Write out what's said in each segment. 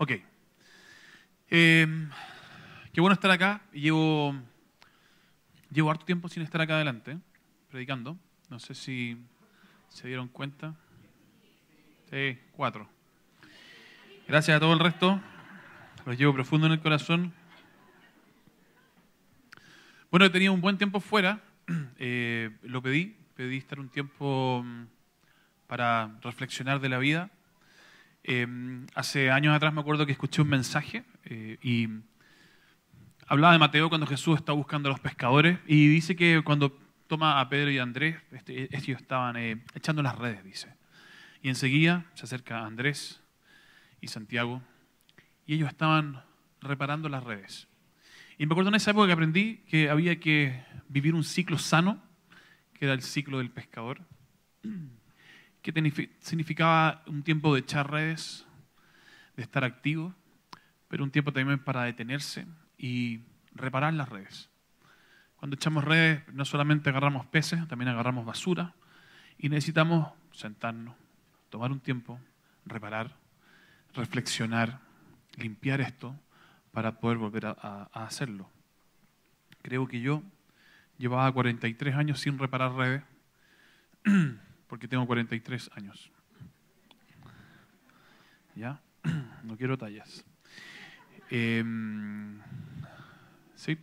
Ok. Eh, qué bueno estar acá. Llevo, llevo harto tiempo sin estar acá adelante, predicando. No sé si se dieron cuenta. Sí, cuatro. Gracias a todo el resto. Los llevo profundo en el corazón. Bueno, he tenido un buen tiempo fuera. Eh, lo pedí. Pedí estar un tiempo mm, para reflexionar de la vida. Eh, hace años atrás me acuerdo que escuché un mensaje eh, y hablaba de Mateo cuando Jesús está buscando a los pescadores y dice que cuando toma a Pedro y a Andrés, este, ellos estaban echando las redes, dice. Y enseguida se acerca Andrés y Santiago y ellos estaban reparando las redes. Y me acuerdo en esa época que aprendí que había que vivir un ciclo sano, que era el ciclo del pescador, que significaba un tiempo de echar redes, de estar activo, pero un tiempo también para detenerse y reparar las redes. Cuando echamos redes, no solamente agarramos peces, también agarramos basura y necesitamos sentarnos, tomar un tiempo, reparar, reflexionar, limpiar esto para poder volver a, hacerlo. Creo que yo llevaba 43 años sin reparar redes, porque tengo 43 años. ¿Ya? No quiero tallas. Em, sí,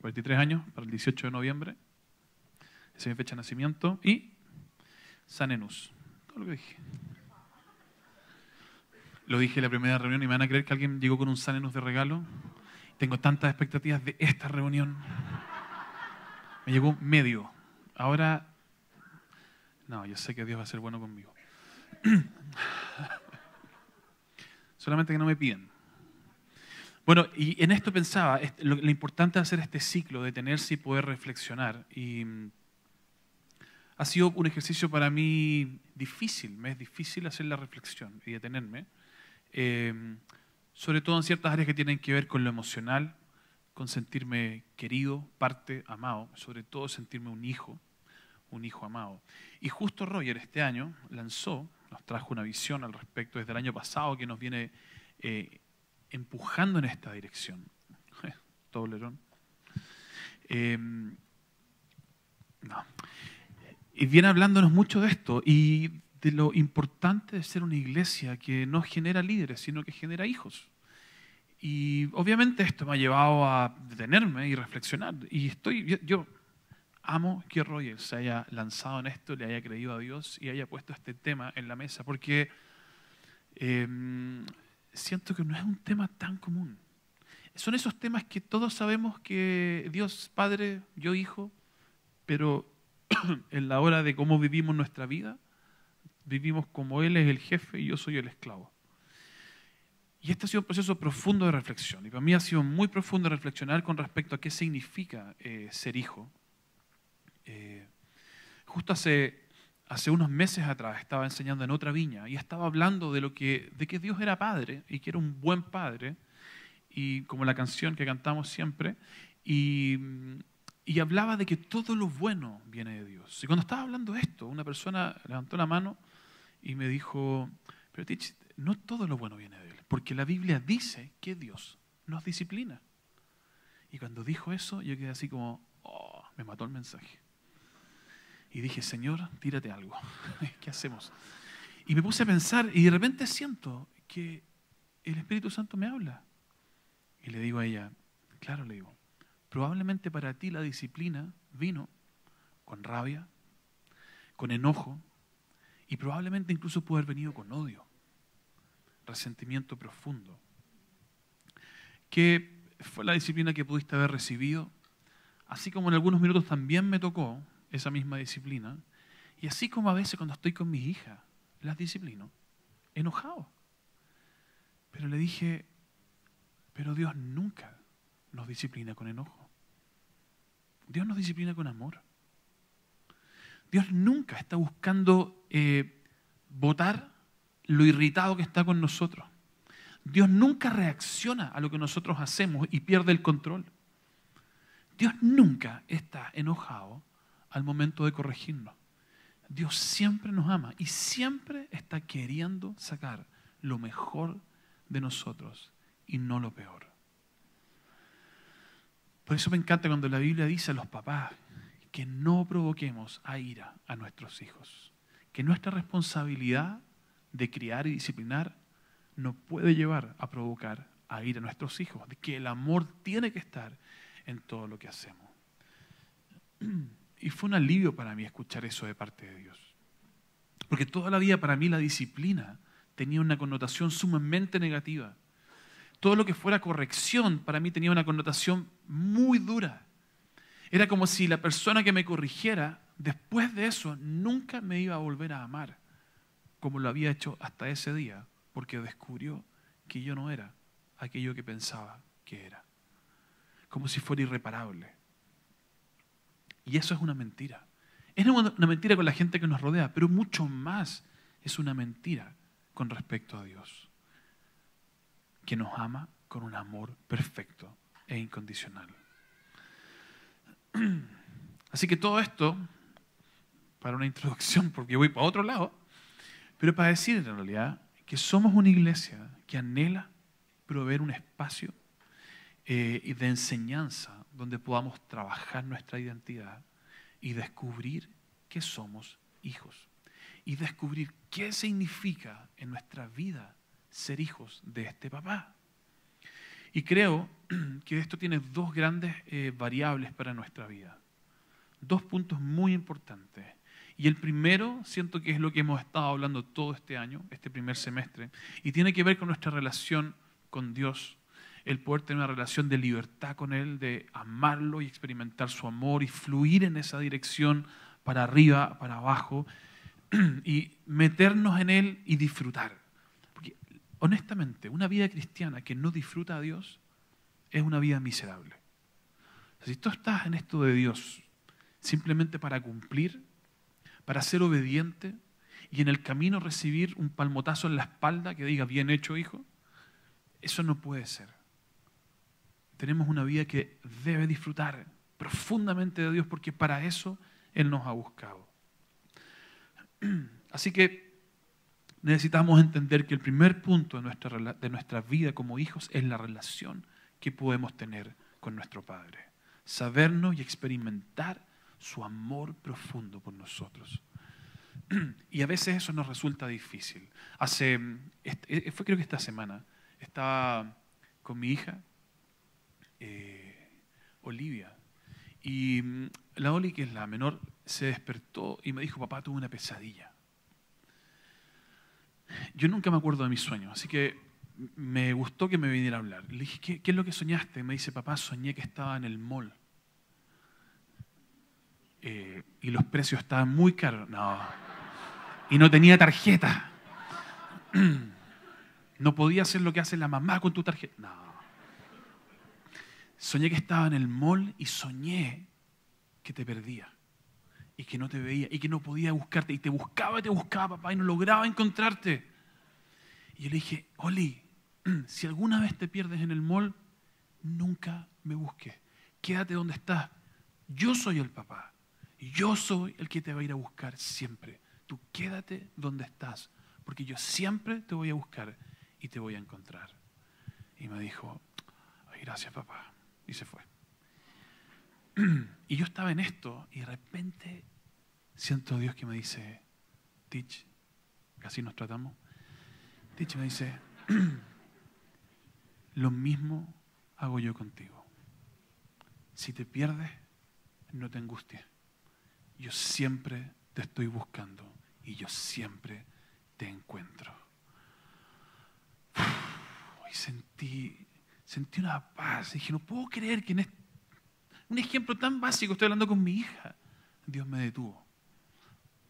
43 años para el 18 de noviembre. Esa es mi fecha de nacimiento. Y Sanenus. Todo lo que dije. Lo dije en la primera reunión y me van a creer que alguien llegó con un Sanenus de regalo. Tengo tantas expectativas de esta reunión. Me llegó medio. Ahora, no, yo sé que Dios va a ser bueno conmigo. Solamente que no me piden. Bueno, y en esto pensaba, lo, importante de hacer este ciclo, detenerse y poder reflexionar. Y mm, ha sido un ejercicio para mí difícil, me es difícil hacer la reflexión y detenerme. Em, sobre todo en ciertas áreas que tienen que ver con lo emocional, con sentirme querido, parte, amado, sobre todo sentirme un hijo, un hijo amado. Y justo Roger este año lanzó, nos trajo una visión al respecto desde el año pasado que nos viene eh, empujando en esta dirección. Toblerón. Em, no. Y viene hablándonos mucho de esto y de lo importante de ser una iglesia que no genera líderes, sino que genera hijos. Y obviamente esto me ha llevado a detenerme y reflexionar. Y estoy, yo, amo que Roger se haya lanzado en esto, le haya creído a Dios y haya puesto este tema en la mesa, porque em, siento que no es un tema tan común. Son esos temas que todos sabemos que Dios Padre, yo Hijo, pero en la hora de cómo vivimos nuestra vida, vivimos como Él es el jefe y yo soy el esclavo. Y este ha sido un proceso profundo de reflexión. Y para mí ha sido muy profundo reflexionar con respecto a qué significa eh, ser hijo. Eh, justo hace, unos meses atrás estaba enseñando en otra viña y estaba hablando de, lo que, de que Dios era padre y que era un buen padre, y como la canción que cantamos siempre, y, hablaba de que todo lo bueno viene de Dios. Y cuando estaba hablando esto, una persona levantó la mano y me dijo, pero Tich, no todo lo bueno viene de Él, porque la Biblia dice que Dios nos disciplina. Y cuando dijo eso, yo quedé así como, oh, me mató el mensaje. Y dije, Señor, tírate algo. ¿Qué hacemos? Y me puse a pensar y de repente siento que el Espíritu Santo me habla. Y le digo a ella, claro, le digo, probablemente para ti la disciplina vino con rabia, con enojo, y probablemente incluso pudo haber venido con odio, resentimiento profundo. ¿Qué fue la disciplina que pudiste haber recibido? Así como en algunos minutos también me tocó esa misma disciplina. Y así como a veces cuando estoy con mis hijas, las disciplino, enojado. Pero le dije, pero Dios nunca nos disciplina con enojo. Dios nos disciplina con amor. Dios nunca está buscando eh, votar lo irritado que está con nosotros. Dios nunca reacciona a lo que nosotros hacemos y pierde el control. Dios nunca está enojado al momento de corregirnos. Dios siempre nos ama y siempre está queriendo sacar lo mejor de nosotros y no lo peor. Por eso me encanta cuando la Biblia dice a los papás que no provoquemos a ira a nuestros hijos, que nuestra responsabilidad de criar y disciplinar no puede llevar a provocar a ira a nuestros hijos, que el amor tiene que estar en todo lo que hacemos. Y fue un alivio para mí escuchar eso de parte de Dios. Porque toda la vida para mí la disciplina tenía una connotación sumamente negativa. Todo lo que fuera corrección para mí tenía una connotación muy dura. Era como si la persona que me corrigiera, después de eso, nunca me iba a volver a amar como lo había hecho hasta ese día, porque descubrió que yo no era aquello que pensaba que era. Como si fuera irreparable. Y eso es una mentira. Es una mentira con la gente que nos rodea, pero mucho más es una mentira con respecto a Dios, que nos ama con un amor perfecto e incondicional. Así que todo esto, para una introducción, porque voy para otro lado, pero para decir en realidad que somos una iglesia que anhela proveer un espacio eh, de enseñanza donde podamos trabajar nuestra identidad y descubrir que somos hijos. Y descubrir qué significa en nuestra vida ser hijos de este papá. Y creo que esto tiene dos grandes eh, variables para nuestra vida. Dos puntos muy importantes. Y el primero, siento que es lo que hemos estado hablando todo este año, este primer semestre, y tiene que ver con nuestra relación con Dios el poder tener una relación de libertad con Él, de amarlo y experimentar su amor y fluir en esa dirección para arriba, para abajo, y meternos en Él y disfrutar. Porque honestamente, una vida cristiana que no disfruta a Dios es una vida miserable. Si tú estás en esto de Dios simplemente para cumplir, para ser obediente y en el camino recibir un palmotazo en la espalda que diga, bien hecho hijo, eso no puede ser tenemos una vida que debe disfrutar profundamente de Dios porque para eso Él nos ha buscado. Así que necesitamos entender que el primer punto de nuestra, de nuestra vida como hijos es la relación que podemos tener con nuestro Padre. Sabernos y experimentar su amor profundo por nosotros. Y a veces eso nos resulta difícil. Hace, eh, fue creo que esta semana, estaba con mi hija Olivia. Y mm, la Oli, que es la menor, se despertó y me dijo, papá, tuve una pesadilla. Yo nunca me acuerdo de mis sueños, así que me gustó que me viniera a hablar. Le dije, ¿qué, es lo que soñaste? Me dice, papá, soñé que estaba en el mall. Eh, y los precios estaban muy caros. No. Y no tenía tarjeta. No podía hacer lo que hace la mamá con tu tarjeta. No. Soñé que estaba en el mall y soñé que te perdía y que no te veía y que no podía buscarte y te buscaba y te buscaba, papá, y no lograba encontrarte. Y yo le dije, Oli, si alguna vez te pierdes en el mall, nunca me busques. Quédate donde estás. Yo soy el papá. Yo soy el que te va a ir a buscar siempre. Tú quédate donde estás, porque yo siempre te voy a buscar y te voy a encontrar. Y me dijo, ay, gracias papá y se fue. Y yo estaba en esto y de repente siento a Dios que me dice, Tich, casi nos tratamos, Tich me dice, lo mismo hago yo contigo. Si te pierdes, no te angusties. Yo siempre te estoy buscando y yo siempre te encuentro. y sentí sentí una paz. Dije, no puedo creer que en un ejemplo tan básico, estoy hablando con mi hija, Dios me detuvo.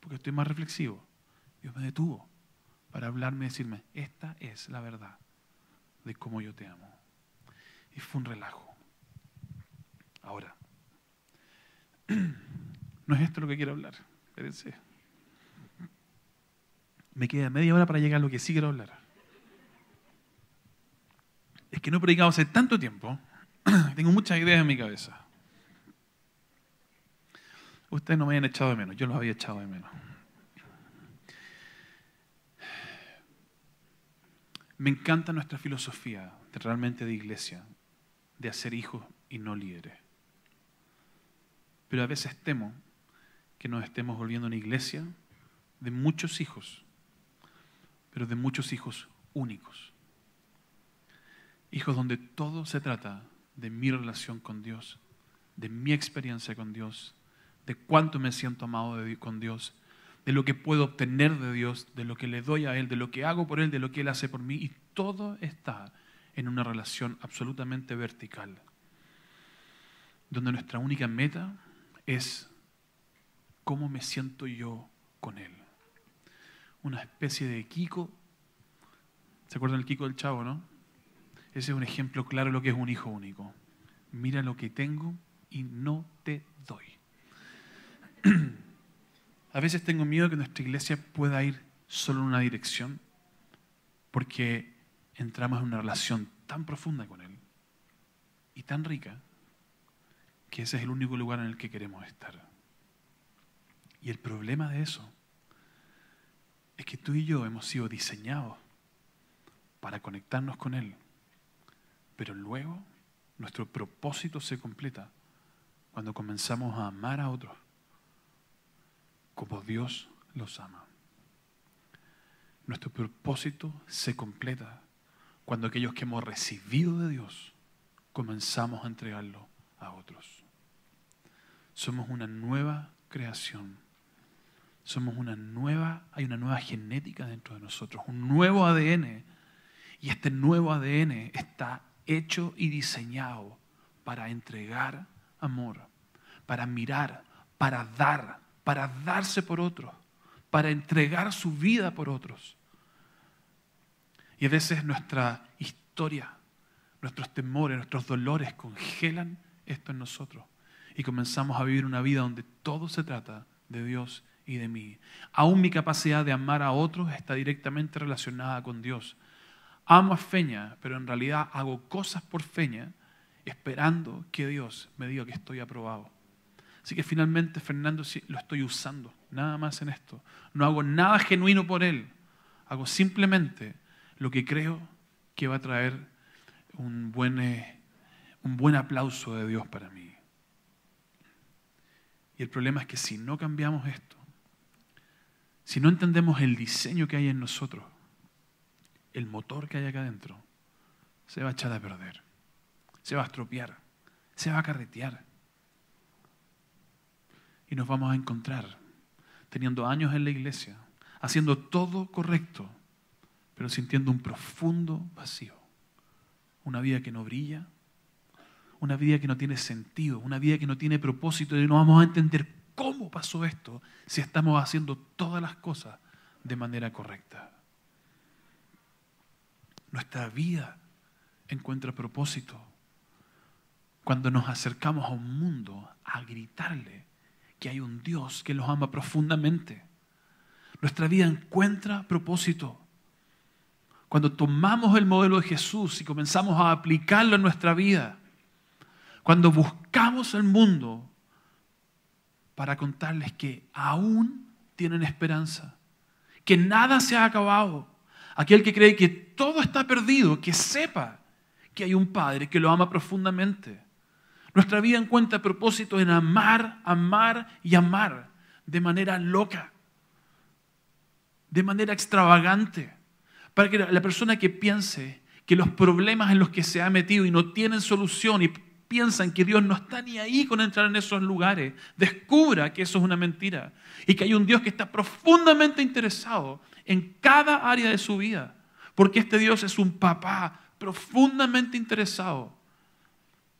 Porque estoy más reflexivo. Dios me detuvo para hablarme y decirme, esta es la verdad de cómo yo te amo. Y fue un relajo. Ahora, no es esto lo que quiero hablar. Espérense. Me queda media hora para llegar a lo que sí quiero hablar es que no he predicado hace tanto tiempo, tengo muchas ideas en mi cabeza. Ustedes no me habían echado de menos, yo los había echado de menos. Me encanta nuestra filosofía realmente de iglesia, de hacer hijos y no líderes. Pero a veces temo que nos estemos volviendo una iglesia de muchos hijos, pero de muchos hijos únicos. Hijos donde todo se trata de mi relación con Dios, de mi experiencia con Dios, de cuánto me siento amado con Dios, de lo que puedo obtener de Dios, de lo que le doy a Él, de lo que hago por Él, de lo que Él hace por mí. Y todo está en una relación absolutamente vertical, donde nuestra única meta es cómo me siento yo con Él. Una especie de Kiko. ¿Se acuerdan del Kiko del Chavo, no? Ese es un ejemplo claro de lo que es un hijo único. Mira lo que tengo y no te doy. A veces tengo miedo que nuestra iglesia pueda ir solo en una dirección porque entramos en una relación tan profunda con Él y tan rica que ese es el único lugar en el que queremos estar. Y el problema de eso es que tú y yo hemos sido diseñados para conectarnos con Él, pero luego nuestro propósito se completa cuando comenzamos a amar a otros como Dios los ama. Nuestro propósito se completa cuando aquellos que hemos recibido de Dios comenzamos a entregarlo a otros. Somos una nueva creación. Somos una nueva, hay una nueva genética dentro de nosotros, un nuevo ADN. Y este nuevo ADN está hecho y diseñado para entregar amor, para mirar, para dar, para darse por otros, para entregar su vida por otros. Y a veces nuestra historia, nuestros temores, nuestros dolores congelan esto en nosotros. Y comenzamos a vivir una vida donde todo se trata de Dios y de mí. Aún mi capacidad de amar a otros está directamente relacionada con Dios. Amo a Feña, pero en realidad hago cosas por Feña esperando que Dios me diga que estoy aprobado. Así que finalmente, Fernando, lo estoy usando, nada más en esto. No hago nada genuino por él. Hago simplemente lo que creo que va a traer un buen, eh, un buen aplauso de Dios para mí. Y el problema es que si no cambiamos esto, si no entendemos el diseño que hay en nosotros, el motor que hay acá adentro, se va a echar a perder, se va a estropear, se va a carretear y nos vamos a encontrar teniendo años en la iglesia, haciendo todo correcto, pero sintiendo un profundo vacío. Una vida que no brilla, una vida que no tiene sentido, una vida que no tiene propósito y no vamos a entender cómo pasó esto si estamos haciendo todas las cosas de manera correcta. Nuestra vida encuentra propósito cuando nos acercamos a un mundo a gritarle que hay un Dios que los ama profundamente. Nuestra vida encuentra propósito. Cuando tomamos el modelo de Jesús y comenzamos a aplicarlo en nuestra vida, cuando buscamos el mundo para contarles que aún tienen esperanza, que nada se ha acabado, aquel que cree que todo está perdido, que sepa que hay un Padre que lo ama profundamente. Nuestra vida encuentra propósito en amar, amar y amar de manera loca, de manera extravagante, para que la persona que piense que los problemas en los que se ha metido y no tienen solución y piensan que Dios no está ni ahí con entrar en esos lugares, descubra que eso es una mentira y que hay un Dios que está profundamente interesado en cada área de su vida, porque este Dios es un papá profundamente interesado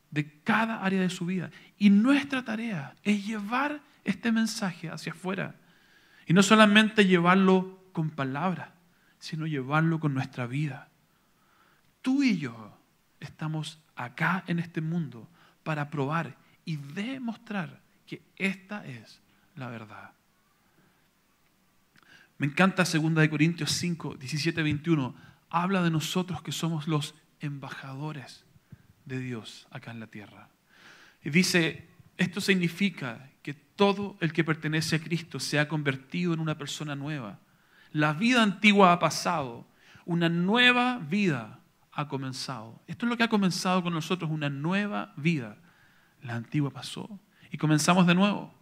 de cada área de su vida. Y nuestra tarea es llevar este mensaje hacia afuera. Y no solamente llevarlo con palabras, sino llevarlo con nuestra vida. Tú y yo estamos acá en este mundo para probar y demostrar que esta es la verdad. Me encanta 2 Corintios 5, 17, 21. Habla de nosotros que somos los embajadores de Dios acá en la tierra. Y dice, esto significa que todo el que pertenece a Cristo se ha convertido en una persona nueva. La vida antigua ha pasado. una nueva vida ha comenzado. Esto es lo que ha comenzado con nosotros, una nueva vida. La antigua pasó y comenzamos de nuevo.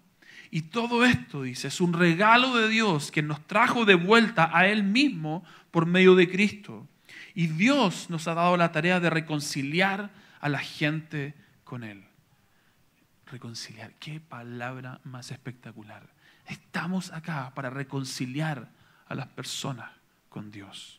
Y todo esto, dice, es un regalo de Dios que nos trajo de vuelta a Él mismo por medio de Cristo. Y Dios nos ha dado la tarea de reconciliar a la gente con Él. Reconciliar, qué palabra más espectacular. Estamos acá para reconciliar a las personas con Dios.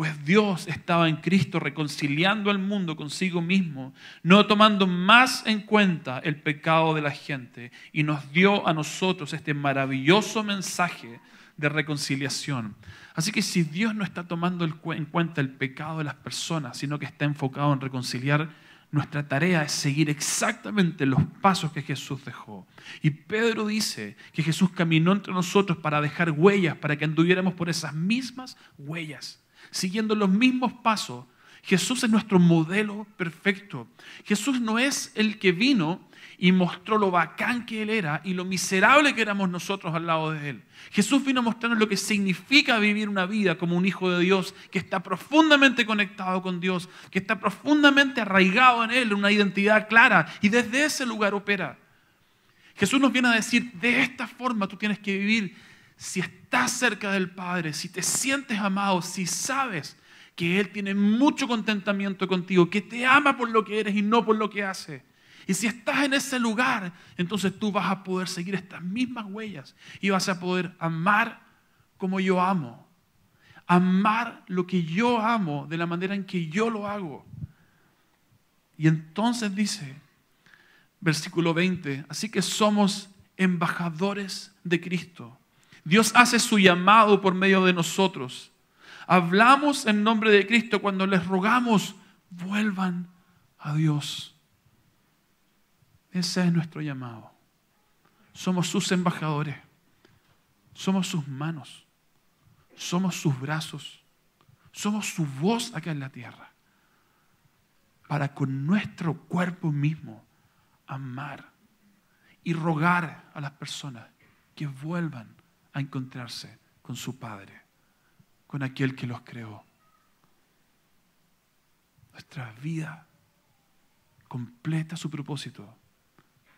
Pues Dios estaba en Cristo reconciliando al mundo consigo mismo, no tomando más en cuenta el pecado de la gente, y nos dio a nosotros este maravilloso mensaje de reconciliación. Así que si Dios no está tomando en cuenta el pecado de las personas, sino que está enfocado en reconciliar, nuestra tarea es seguir exactamente los pasos que Jesús dejó. Y Pedro dice que Jesús caminó entre nosotros para dejar huellas, para que anduviéramos por esas mismas huellas, siguiendo los mismos pasos. Jesús es nuestro modelo perfecto. Jesús no es el que vino y mostró lo bacán que Él era y lo miserable que éramos nosotros al lado de Él. Jesús vino a mostrarnos lo que significa vivir una vida como un hijo de Dios, que está profundamente conectado con Dios, que está profundamente arraigado en Él, una identidad clara, y desde ese lugar opera. Jesús nos viene a decir, de esta forma tú tienes que vivir si estás cerca del Padre, si te sientes amado, si sabes que Él tiene mucho contentamiento contigo, que te ama por lo que eres y no por lo que hace. Y si estás en ese lugar, entonces tú vas a poder seguir estas mismas huellas y vas a poder amar como yo amo. Amar lo que yo amo de la manera en que yo lo hago. Y entonces dice, versículo 20, así que somos embajadores de Cristo. Dios hace su llamado por medio de nosotros. Hablamos en nombre de Cristo cuando les rogamos, vuelvan a Dios. Ese es nuestro llamado. Somos sus embajadores. Somos sus manos. Somos sus brazos. Somos su voz acá en la tierra. Para con nuestro cuerpo mismo amar y rogar a las personas que vuelvan a encontrarse con su Padre, con aquel que los creó. Nuestra vida completa su propósito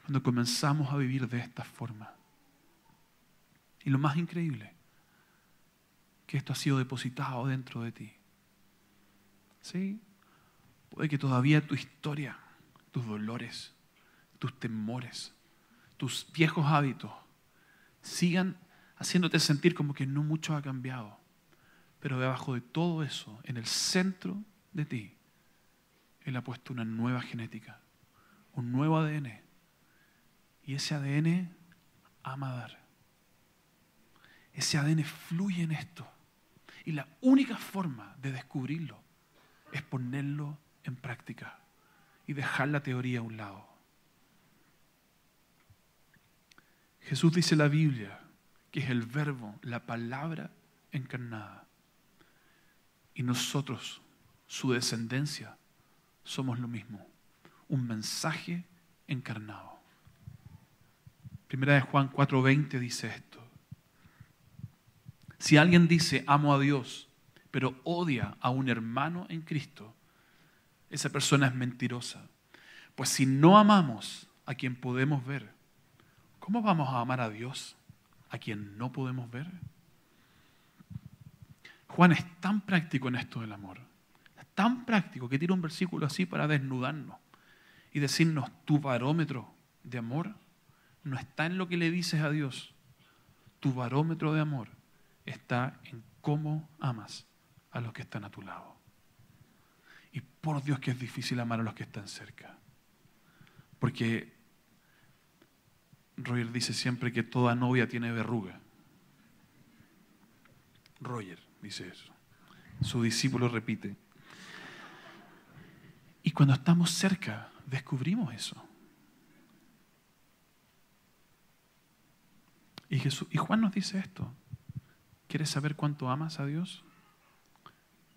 cuando comenzamos a vivir de esta forma. Y lo más increíble, que esto ha sido depositado dentro de ti. ¿Sí? Puede que todavía tu historia, tus dolores, tus temores, tus viejos hábitos sigan haciéndote sentir como que no mucho ha cambiado. Pero debajo de todo eso, en el centro de ti, Él ha puesto una nueva genética, un nuevo ADN y ese ADN ama dar. Ese ADN fluye en esto. Y la única forma de descubrirlo es ponerlo en práctica y dejar la teoría a un lado. Jesús dice en la Biblia que es el verbo, la palabra encarnada. Y nosotros, su descendencia, somos lo mismo, un mensaje encarnado. Primera de Juan 4:20 dice esto. Si alguien dice amo a Dios, pero odia a un hermano en Cristo, esa persona es mentirosa. Pues si no amamos a quien podemos ver, ¿cómo vamos a amar a Dios a quien no podemos ver? Juan es tan práctico en esto del amor, tan práctico que tira un versículo así para desnudarnos y decirnos tu barómetro de amor no está en lo que le dices a Dios. Tu barómetro de amor está en cómo amas a los que están a tu lado. Y por Dios que es difícil amar a los que están cerca. Porque Roger dice siempre que toda novia tiene verruga. Roger dice eso. Su discípulo repite. Y cuando estamos cerca, descubrimos eso. Y, Jesús, y Juan nos dice esto. ¿Quieres saber cuánto amas a Dios?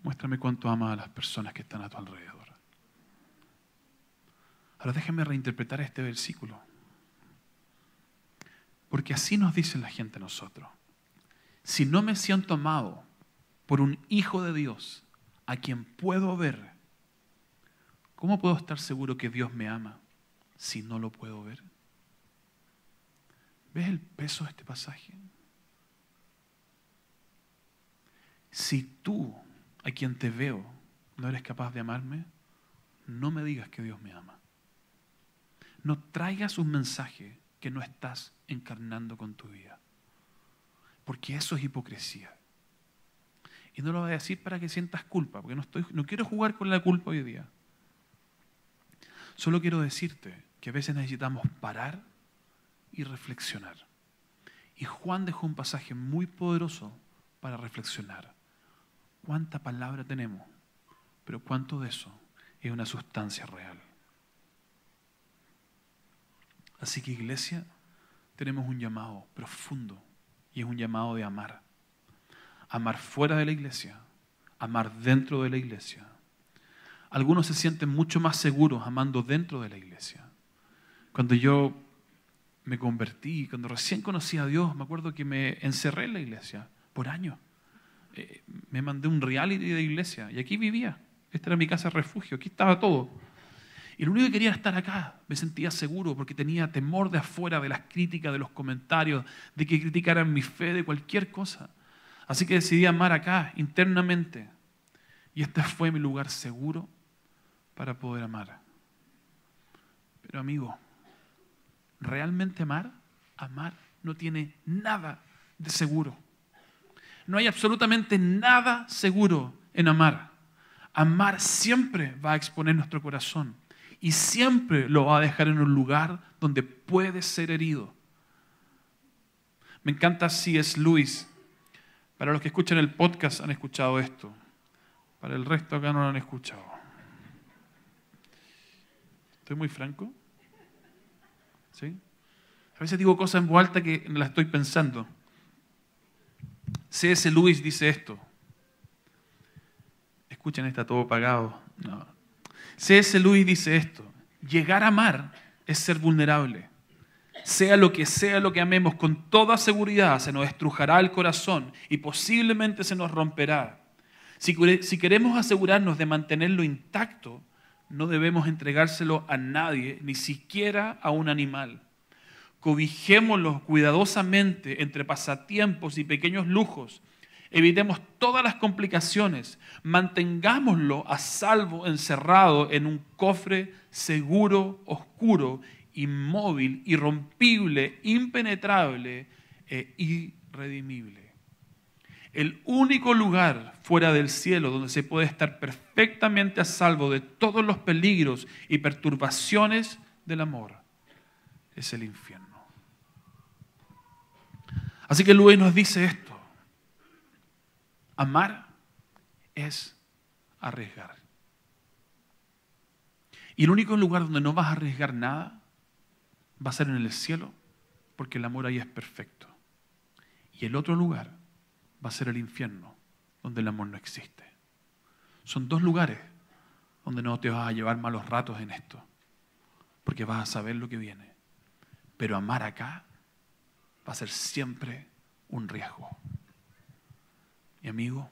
Muéstrame cuánto amas a las personas que están a tu alrededor. Ahora déjenme reinterpretar este versículo. Porque así nos dice la gente a nosotros. Si no me siento amado por un hijo de Dios a quien puedo ver, ¿cómo puedo estar seguro que Dios me ama si no lo puedo ver? ¿Ves el peso de este pasaje? Si tú, a quien te veo, no eres capaz de amarme, no me digas que Dios me ama. No traigas un mensaje que no estás encarnando con tu vida. Porque eso es hipocresía. Y no lo voy a decir para que sientas culpa, porque no, estoy, no quiero jugar con la culpa hoy día. Solo quiero decirte que a veces necesitamos parar y reflexionar. Y Juan dejó un pasaje muy poderoso para reflexionar. ¿Cuánta palabra tenemos? Pero ¿cuánto de eso es una sustancia real? Así que iglesia, tenemos un llamado profundo y es un llamado de amar amar fuera de la iglesia, amar dentro de la iglesia. Algunos se sienten mucho más seguros amando dentro de la iglesia. Cuando yo me convertí, cuando recién conocí a Dios, me acuerdo que me encerré en la iglesia por años. Eh, me mandé un reality de iglesia y aquí vivía. Esta era mi casa refugio, aquí estaba todo. Y lo único que quería era estar acá. Me sentía seguro porque tenía temor de afuera, de las críticas, de los comentarios, de que criticaran mi fe, de cualquier cosa. Así que decidí amar acá, internamente. Y este fue mi lugar seguro para poder amar. Pero amigo, ¿realmente amar? Amar no tiene nada de seguro. No hay absolutamente nada seguro en amar. Amar siempre va a exponer nuestro corazón y siempre lo va a dejar en un lugar donde puede ser herido. Me encanta es Luis para los que escuchan el podcast han escuchado esto. Para el resto acá no lo han escuchado. ¿Estoy muy franco? ¿Sí? A veces digo cosas en voz alta que las estoy pensando. C.S. Lewis dice esto. Escuchen, está todo pagado. No. C.S. Lewis dice esto. Llegar a amar es ser vulnerable sea lo que sea lo que amemos, con toda seguridad se nos estrujará el corazón y posiblemente se nos romperá. Si, queremos asegurarnos de mantenerlo intacto, no debemos entregárselo a nadie, ni siquiera a un animal. Cobijémoslo cuidadosamente entre pasatiempos y pequeños lujos. Evitemos todas las complicaciones. Mantengámoslo a salvo encerrado en un cofre seguro, oscuro inmóvil, irrompible, impenetrable e irredimible. El único lugar fuera del cielo donde se puede estar perfectamente a salvo de todos los peligros y perturbaciones del amor es el infierno. Así que Luis nos dice esto. Amar es arriesgar. Y el único lugar donde no vas a arriesgar nada va a ser en el cielo, porque el amor ahí es perfecto. Y el otro lugar va a ser el infierno, donde el amor no existe. Son dos lugares donde no te vas a llevar malos ratos en esto, porque vas a saber lo que viene. Pero amar acá va a ser siempre un riesgo. Mi amigo,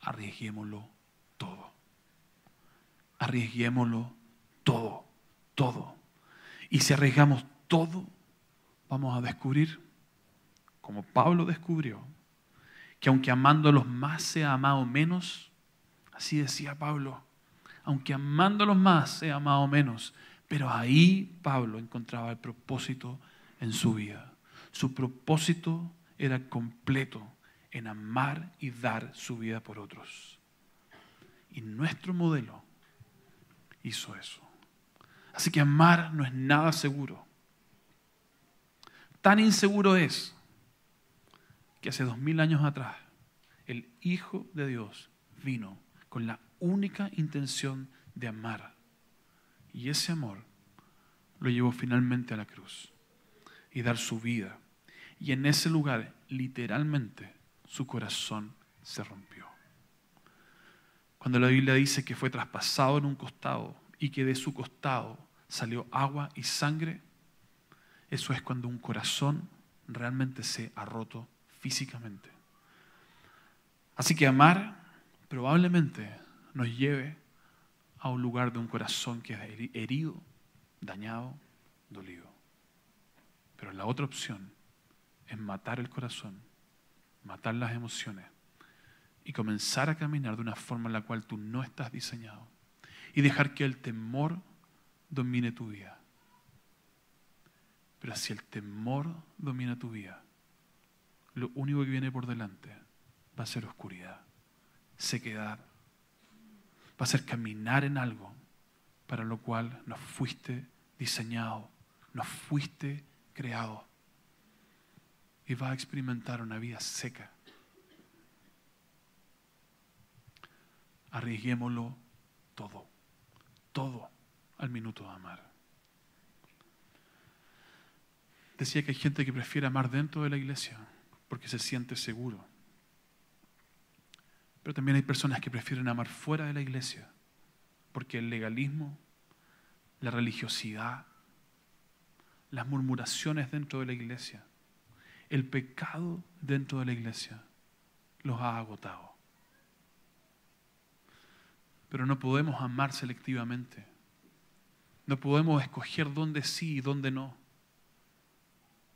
arriesguémoslo todo. Arriesguémoslo todo, todo. Y si arriesgamos todo, vamos a descubrir, como Pablo descubrió, que aunque amándolos más sea amado menos, así decía Pablo, aunque amándolos más sea amado menos, pero ahí Pablo encontraba el propósito en su vida. Su propósito era completo en amar y dar su vida por otros. Y nuestro modelo hizo eso. Así que amar no es nada seguro. Tan inseguro es que hace dos mil años atrás el Hijo de Dios vino con la única intención de amar. Y ese amor lo llevó finalmente a la cruz y dar su vida. Y en ese lugar, literalmente, su corazón se rompió. Cuando la Biblia dice que fue traspasado en un costado y que de su costado salió agua y sangre, eso es cuando un corazón realmente se ha roto físicamente. Así que amar probablemente nos lleve a un lugar de un corazón que es herido, dañado, dolido. Pero la otra opción es matar el corazón, matar las emociones y comenzar a caminar de una forma en la cual tú no estás diseñado y dejar que el temor domine tu vida. Pero si el temor domina tu vida, lo único que viene por delante va a ser oscuridad, sequedad, va a ser caminar en algo para lo cual nos fuiste diseñado, nos fuiste creado. Y va a experimentar una vida seca. Arriesguémoslo todo, todo al minuto de amar. Decía que hay gente que prefiere amar dentro de la iglesia porque se siente seguro. Pero también hay personas que prefieren amar fuera de la iglesia porque el legalismo, la religiosidad, las murmuraciones dentro de la iglesia, el pecado dentro de la iglesia los ha agotado. Pero no podemos amar selectivamente. No podemos escoger dónde sí y dónde no,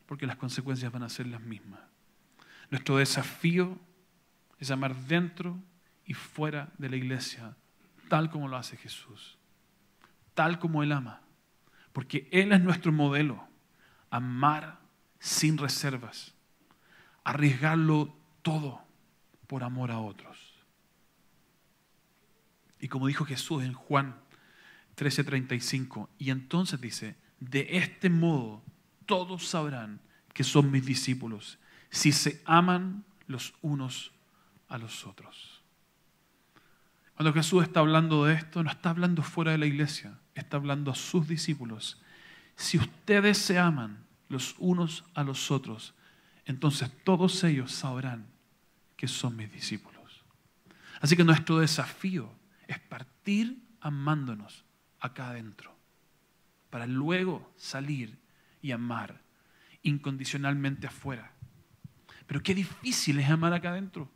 porque las consecuencias van a ser las mismas. Nuestro desafío es amar dentro y fuera de la iglesia, tal como lo hace Jesús, tal como Él ama, porque Él es nuestro modelo, amar sin reservas, arriesgarlo todo por amor a otros. Y como dijo Jesús en Juan 13:35, y entonces dice, de este modo todos sabrán que son mis discípulos, si se aman los unos a los otros. Cuando Jesús está hablando de esto, no está hablando fuera de la iglesia, está hablando a sus discípulos. Si ustedes se aman los unos a los otros, entonces todos ellos sabrán que son mis discípulos. Así que nuestro desafío es partir amándonos acá adentro, para luego salir y amar incondicionalmente afuera. Pero qué difícil es amar acá adentro,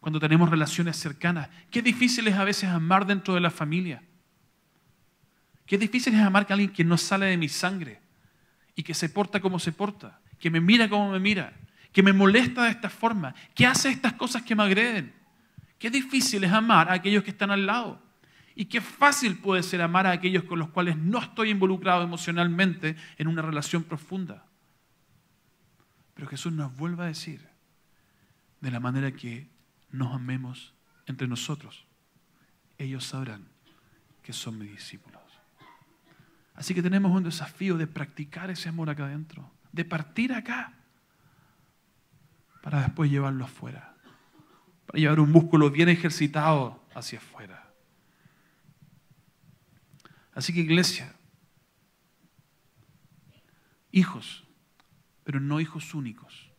cuando tenemos relaciones cercanas. Qué difícil es a veces amar dentro de la familia. Qué difícil es amar a alguien que no sale de mi sangre y que se porta como se porta, que me mira como me mira, que me molesta de esta forma, que hace estas cosas que me agreden. Qué difícil es amar a aquellos que están al lado. Y qué fácil puede ser amar a aquellos con los cuales no estoy involucrado emocionalmente en una relación profunda. Pero Jesús nos vuelve a decir de la manera que nos amemos entre nosotros. Ellos sabrán que son mis discípulos. Así que tenemos un desafío de practicar ese amor acá adentro, de partir acá para después llevarlo afuera, para llevar un músculo bien ejercitado hacia afuera. Así que iglesia, hijos, pero no hijos únicos,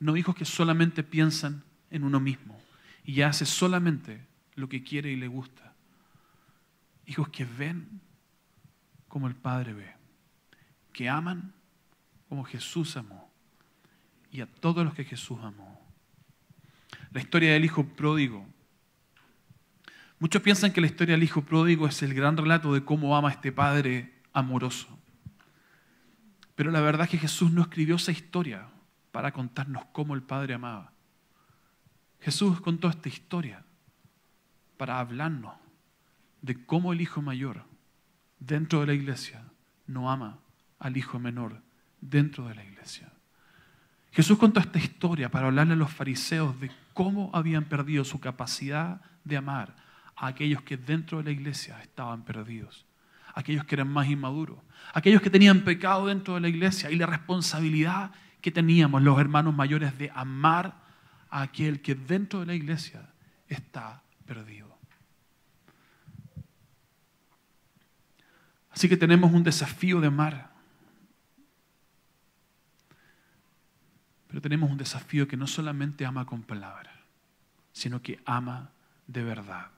no hijos que solamente piensan en uno mismo y hace solamente lo que quiere y le gusta. Hijos que ven como el Padre ve, que aman como Jesús amó y a todos los que Jesús amó. La historia del Hijo pródigo Muchos piensan que la historia del hijo pródigo es el gran relato de cómo ama a este padre amoroso. Pero la verdad es que Jesús no escribió esa historia para contarnos cómo el padre amaba. Jesús contó esta historia para hablarnos de cómo el hijo mayor dentro de la iglesia no ama al hijo menor dentro de la iglesia. Jesús contó esta historia para hablarle a los fariseos de cómo habían perdido su capacidad de amar a aquellos que dentro de la iglesia estaban perdidos, aquellos que eran más inmaduros, aquellos que tenían pecado dentro de la iglesia y la responsabilidad que teníamos los hermanos mayores de amar a aquel que dentro de la iglesia está perdido. Así que tenemos un desafío de amar. Pero tenemos un desafío que no solamente ama con palabras, sino que ama de verdad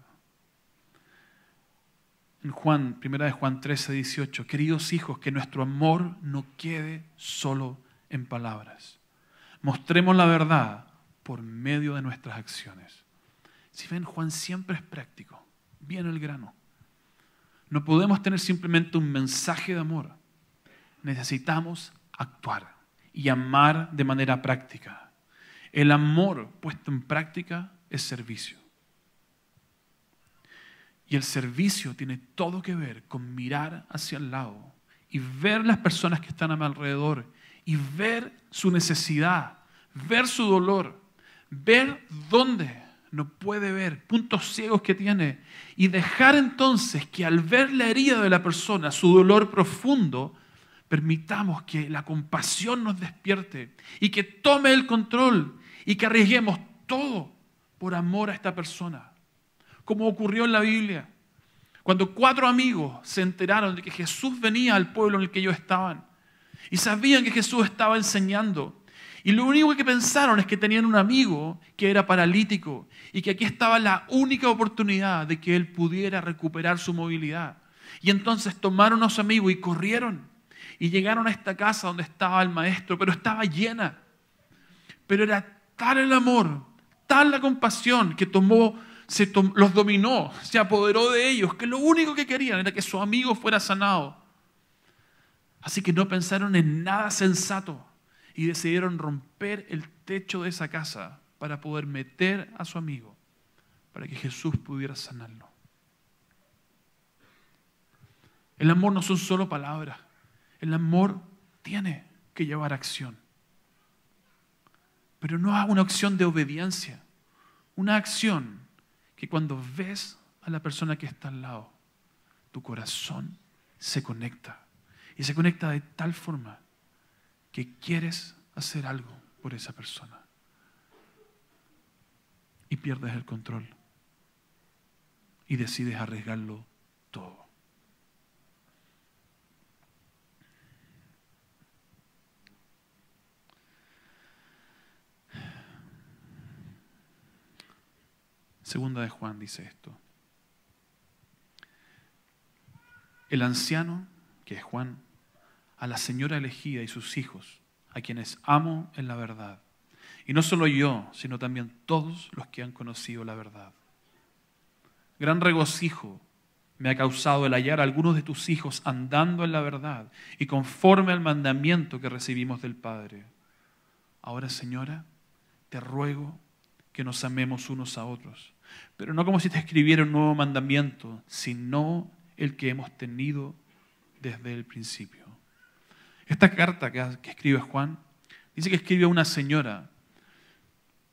en Juan, primera de Juan 13, 18, queridos hijos, que nuestro amor no quede solo en palabras. Mostremos la verdad por medio de nuestras acciones. Si ven, Juan siempre es práctico, bien el grano. No podemos tener simplemente un mensaje de amor. Necesitamos actuar y amar de manera práctica. El amor puesto en práctica es servicio. Y el servicio tiene todo que ver con mirar hacia el lado y ver las personas que están a mi alrededor y ver su necesidad, ver su dolor, ver dónde no puede ver, puntos ciegos que tiene, y dejar entonces que al ver la herida de la persona, su dolor profundo, permitamos que la compasión nos despierte y que tome el control y que arriesguemos todo por amor a esta persona como ocurrió en la Biblia. Cuando cuatro amigos se enteraron de que Jesús venía al pueblo en el que ellos estaban y sabían que Jesús estaba enseñando. Y lo único que pensaron es que tenían un amigo que era paralítico y que aquí estaba la única oportunidad de que él pudiera recuperar su movilidad. Y entonces tomaron a su amigo y corrieron y llegaron a esta casa donde estaba el maestro, pero estaba llena. Pero era tal el amor, tal la compasión que tomó se los dominó, se apoderó de ellos, que lo único que querían era que su amigo fuera sanado. Así que no pensaron en nada sensato y decidieron romper el techo de esa casa para poder meter a su amigo, para que Jesús pudiera sanarlo. El amor no son solo palabras, el amor tiene que llevar acción. Pero no es una acción de obediencia, una acción que cuando ves a la persona que está al lado, tu corazón se conecta. Y se conecta de tal forma que quieres hacer algo por esa persona. Y pierdes el control. Y decides arriesgarlo todo. Segunda de Juan dice esto. El anciano, que es Juan, a la señora elegida y sus hijos, a quienes amo en la verdad. Y no solo yo, sino también todos los que han conocido la verdad. Gran regocijo me ha causado el hallar a algunos de tus hijos andando en la verdad y conforme al mandamiento que recibimos del Padre. Ahora, Señora, te ruego que nos amemos unos a otros pero no como si te escribiera un nuevo mandamiento, sino el que hemos tenido desde el principio. Esta carta que, escribe Juan dice que escribe a una señora,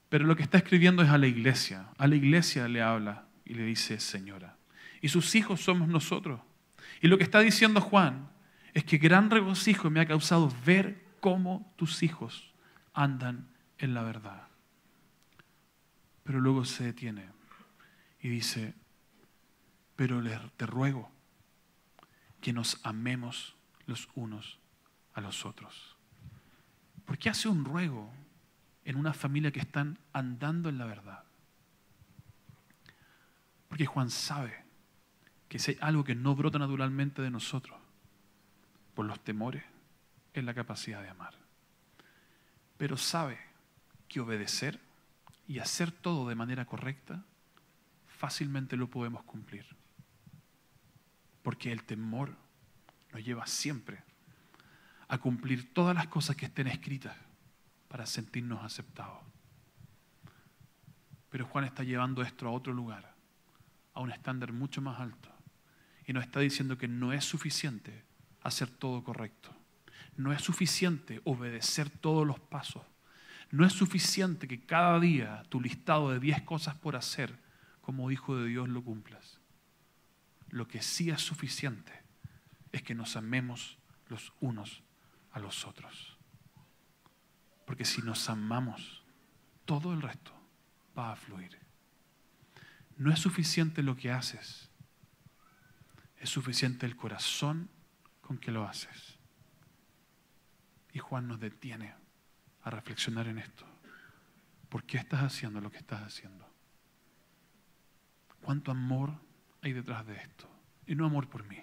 pero lo que está escribiendo es a la iglesia. A la iglesia le habla y le dice señora. Y sus hijos somos nosotros. Y lo que está diciendo Juan es que gran regocijo me ha causado ver cómo tus hijos andan en la verdad. Pero luego se detiene y dice, pero te ruego que nos amemos los unos a los otros. ¿Por qué hace un ruego en una familia que están andando en la verdad? Porque Juan sabe que si hay algo que no brota naturalmente de nosotros, por los temores, es la capacidad de amar. Pero sabe que obedecer y hacer todo de manera correcta fácilmente lo podemos cumplir. Porque el temor nos lleva siempre a cumplir todas las cosas que estén escritas para sentirnos aceptados. Pero Juan está llevando esto a otro lugar, a un estándar mucho más alto. Y nos está diciendo que no es suficiente hacer todo correcto. No es suficiente obedecer todos los pasos. No es suficiente que cada día tu listado de 10 cosas por hacer como hijo de Dios lo cumplas. Lo que sí es suficiente es que nos amemos los unos a los otros. Porque si nos amamos, todo el resto va a fluir. No es suficiente lo que haces, es suficiente el corazón con que lo haces. Y Juan nos detiene a reflexionar en esto. ¿Por qué estás haciendo lo que estás haciendo? cuánto amor hay detrás de esto. Y no amor por mí.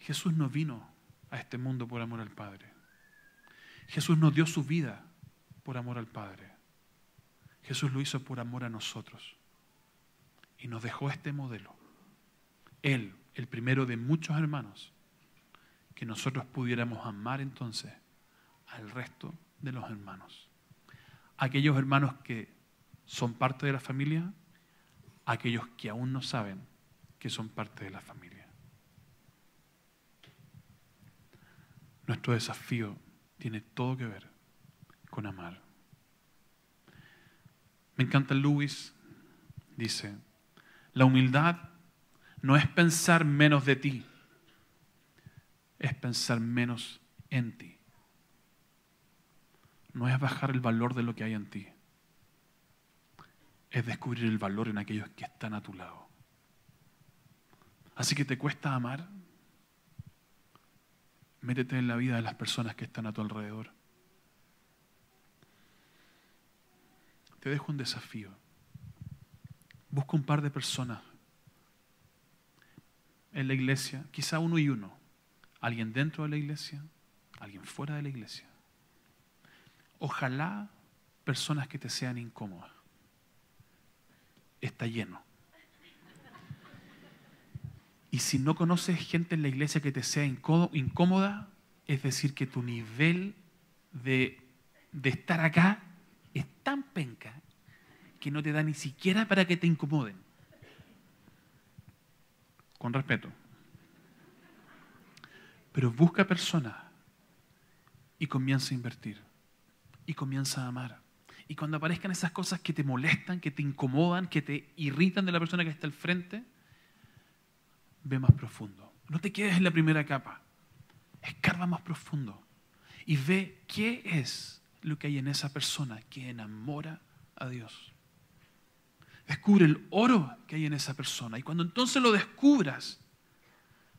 Jesús no vino a este mundo por amor al Padre. Jesús nos dio su vida por amor al Padre. Jesús lo hizo por amor a nosotros. Y nos dejó este modelo. Él, el primero de muchos hermanos, que nosotros pudiéramos amar entonces al resto de los hermanos. Aquellos hermanos que son parte de la familia, aquellos que aún no saben que son parte de la familia. Nuestro desafío tiene todo que ver con amar. Me encanta Luis, dice, la humildad no es pensar menos de ti, es pensar menos en ti. No es bajar el valor de lo que hay en ti, es descubrir el valor en aquellos que están a tu lado. Así que te cuesta amar, métete en la vida de las personas que están a tu alrededor. Te dejo un desafío. Busca un par de personas en la iglesia, quizá uno y uno, alguien dentro de la iglesia, alguien fuera de la iglesia. Ojalá personas que te sean incómodas. Está lleno. Y si no conoces gente en la iglesia que te sea incómoda, es decir, que tu nivel de, de estar acá es tan penca que no te da ni siquiera para que te incomoden. Con respeto. Pero busca personas y comienza a invertir. Y comienza a amar. Y cuando aparezcan esas cosas que te molestan, que te incomodan, que te irritan de la persona que está al frente, ve más profundo. No te quedes en la primera capa. Escarba más profundo. Y ve qué es lo que hay en esa persona que enamora a Dios. Descubre el oro que hay en esa persona. Y cuando entonces lo descubras,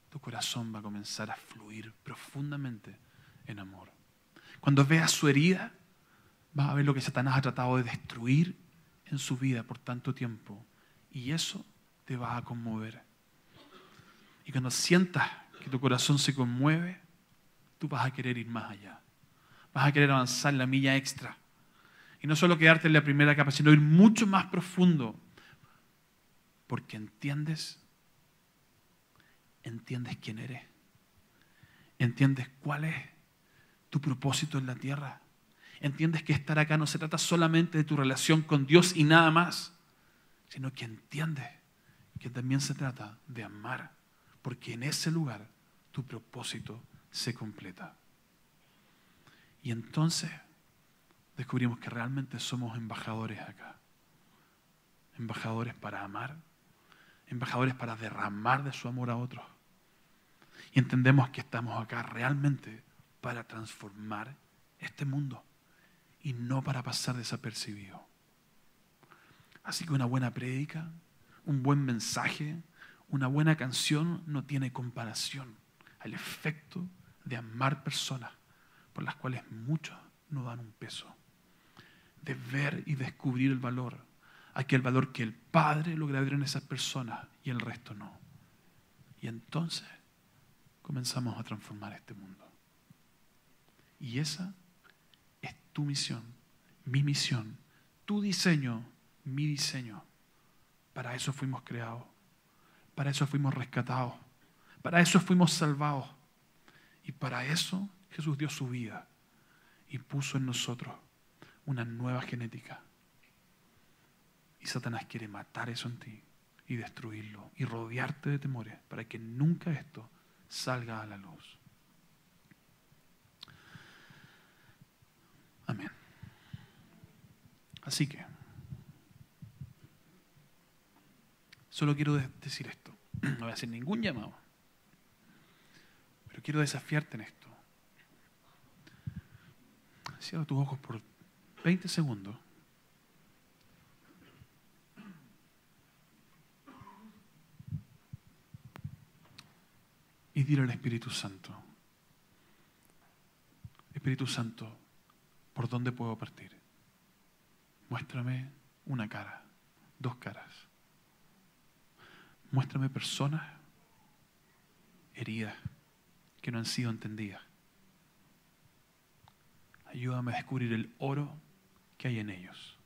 tu corazón va a comenzar a fluir profundamente en amor. Cuando veas su herida, vas a ver lo que Satanás ha tratado de destruir en su vida por tanto tiempo. Y eso te va a conmover. Y cuando sientas que tu corazón se conmueve, tú vas a querer ir más allá. Vas a querer avanzar la milla extra. Y no solo quedarte en la primera capa, sino ir mucho más profundo. Porque entiendes, entiendes quién eres. Entiendes cuál es tu propósito en la tierra. Entiendes que estar acá no se trata solamente de tu relación con Dios y nada más, sino que entiendes que también se trata de amar, porque en ese lugar tu propósito se completa. Y entonces descubrimos que realmente somos embajadores acá. Embajadores para amar, embajadores para derramar de su amor a otros. Y entendemos que estamos acá realmente para transformar este mundo y no para pasar desapercibido. Así que una buena prédica, un buen mensaje, una buena canción no tiene comparación al efecto de amar personas por las cuales muchos no dan un peso. De ver y descubrir el valor. Aquel valor que el Padre logra ver en esas personas y el resto no. Y entonces comenzamos a transformar este mundo. Y esa es tu misión, mi misión, tu diseño, mi diseño. Para eso fuimos creados. Para eso fuimos rescatados. Para eso fuimos salvados. Y para eso Jesús dio su vida y puso en nosotros una nueva genética. Y Satanás quiere matar eso en ti y destruirlo y rodearte de temores para que nunca esto salga a la luz. Amén. Así que, solo quiero decir esto. No voy a hacer ningún llamado. Pero quiero desafiarte en esto. Cierra tus ojos por 20 segundos. Y dile al Espíritu Santo, Espíritu Santo, ¿por dónde puedo partir? Muéstrame una cara, dos caras. Muéstrame personas heridas que no han sido entendidas. Ayúdame a descubrir el oro que hay en ellos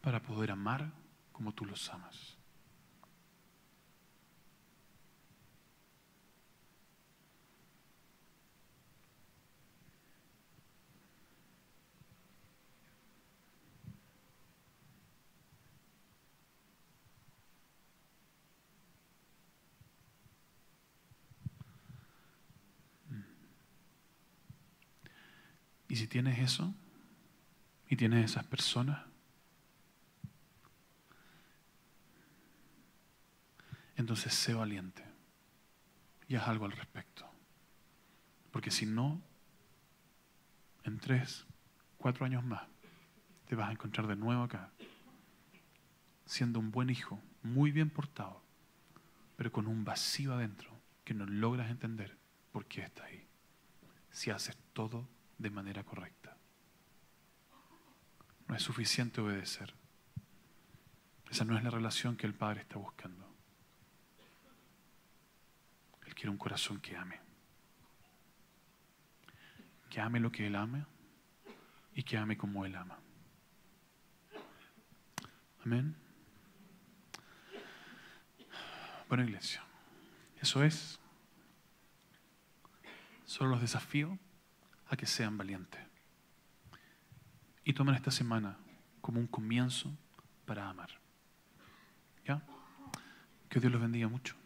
para poder amar como tú los amas. Y si tienes eso, y tienes esas personas, entonces sé valiente y haz algo al respecto. Porque si no, en tres, cuatro años más, te vas a encontrar de nuevo acá, siendo un buen hijo, muy bien portado, pero con un vacío adentro que no logras entender por qué está ahí. Si haces todo de manera correcta. No es suficiente obedecer. Esa no es la relación que el Padre está buscando. Él quiere un corazón que ame. Que ame lo que Él ama y que ame como Él ama. Amén. Bueno, iglesia, eso es. Solo los desafío a que sean valientes. Y tomen esta semana como un comienzo para amar. ¿Ya? Que Dios los bendiga mucho.